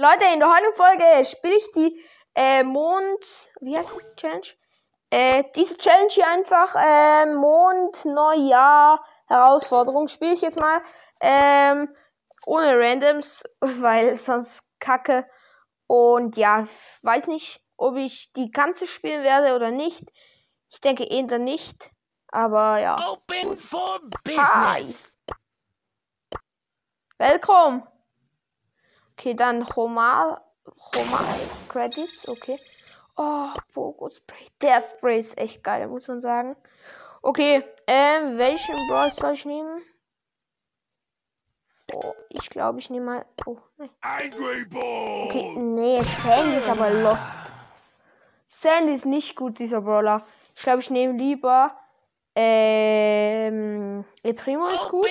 Leute, in der heutigen Folge spiele ich die äh, Mond. Wie heißt die Challenge? Äh, diese Challenge hier einfach. Äh, Mond, Neujahr, Herausforderung. Spiele ich jetzt mal. Ähm, ohne Randoms, weil sonst kacke. Und ja, weiß nicht, ob ich die ganze spielen werde oder nicht. Ich denke eher nicht. Aber ja. Open for business. Willkommen. Okay, dann Roma, Roma Credits, okay. Oh, Pogo Spray. Der Spray ist echt geil, muss man sagen. Okay, ähm, welchen Brawl soll ich nehmen? Oh, ich glaube, ich nehme mal. Oh, nein. Angry Ball. Okay, nee, Sandy ist aber lost. Sandy ist nicht gut, dieser Brawler. Ich glaube, ich nehme lieber. Ähm. El Primo ist gut.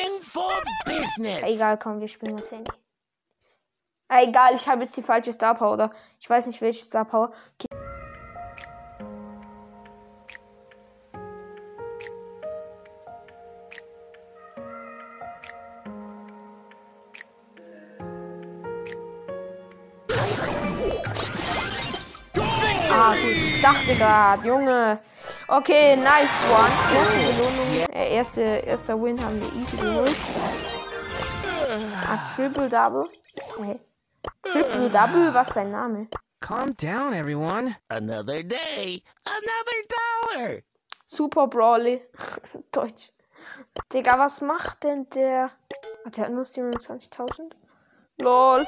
Egal, komm, wir spielen das Handy. Ah, egal, ich habe jetzt die falsche Star Power. Ich weiß nicht, welche Star Power. Okay. Ah. Ich dachte gerade, Junge. Okay, nice one. Erste Belohnung. Äh, erste, erster Win haben wir easy geholt. Ah, Triple Double. Okay. Triple Double, was ist sein Name? Calm down, everyone. Another day, another dollar. Super Brawly. Deutsch. Digga, was macht denn der? Hat der nur 27.000? Lol.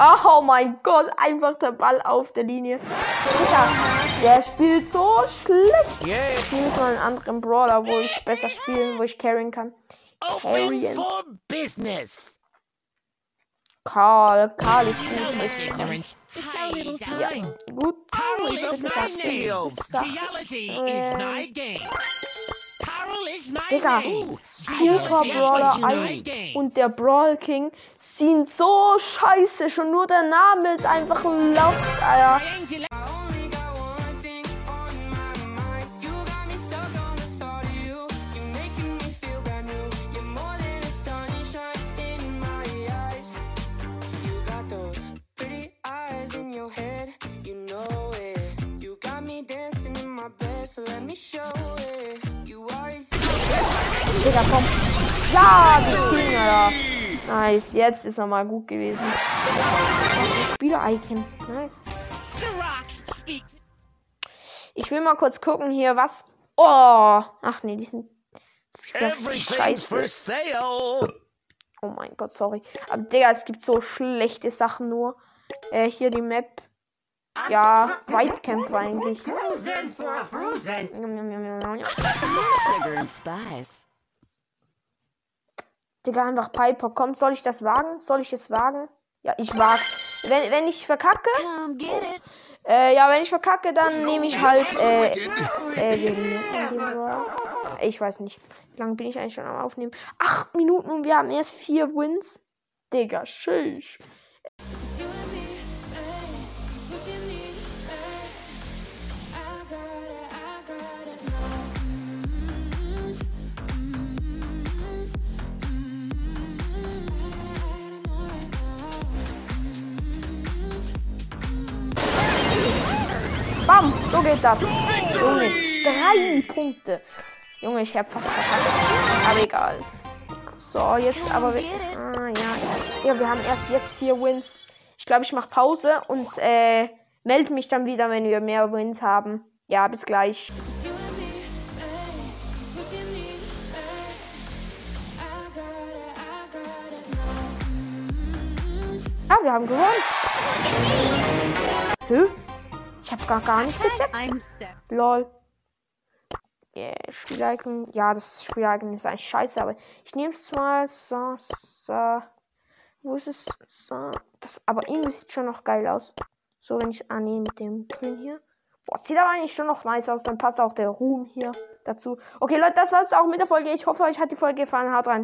Oh mein Gott, einfach der Ball auf der Linie. Digga, der spielt so schlecht. Ich nehme jetzt mal einen anderen Brawler, wo ich besser spielen, wo ich carryen kann. For business. Karl, Karl ist gut. Gut. Ich game. Carol is my Digga. Super Brawler my 1 game. und der Brawl King sind so scheiße. Schon nur der Name ist einfach lost, Alter. Digga, komm. Ja, das King, Alter. Nice, jetzt ist er mal gut gewesen. Spieler-Icon. Nice. Ich will mal kurz gucken hier, was. Oh! Ach nee, die sind. For Scheiße. sale. Oh mein Gott, sorry. Aber Digga, es gibt so schlechte Sachen nur. Äh, hier die Map. Ja, Weitkämpfer eigentlich. Digga, einfach Piper. Kommt, soll ich das wagen? Soll ich es wagen? Ja, ich wag. Wenn, wenn ich verkacke, it. äh, ja, wenn ich verkacke, dann nehme ich halt, äh, äh, den, ich weiß nicht. Wie lange bin ich eigentlich schon am Aufnehmen? Acht Minuten und wir haben erst vier Wins. Digga, tschüss. So geht das. Junge, drei Punkte. Junge, ich hab fast verkackt. Aber egal. So, jetzt aber. Ah, ja. Ja, wir haben erst jetzt vier Wins. Ich glaube, ich mache Pause und äh, melde mich dann wieder, wenn wir mehr Wins haben. Ja, bis gleich. Ja, wir haben gewonnen. Hä? Habe gar, gar nicht gecheckt. Lol. Yeah, Spielecken. Ja, das Spielecken ist eigentlich scheiße, aber ich nehme es mal. So, so. Wo ist es? So, das, aber irgendwie sieht schon noch geil aus. So, wenn ich. Nee, mit dem Grün hier. Boah, sieht aber eigentlich schon noch nice aus. Dann passt auch der Ruhm hier dazu. Okay, Leute, das war's auch mit der Folge. Ich hoffe, euch hat die Folge gefallen. Haut rein.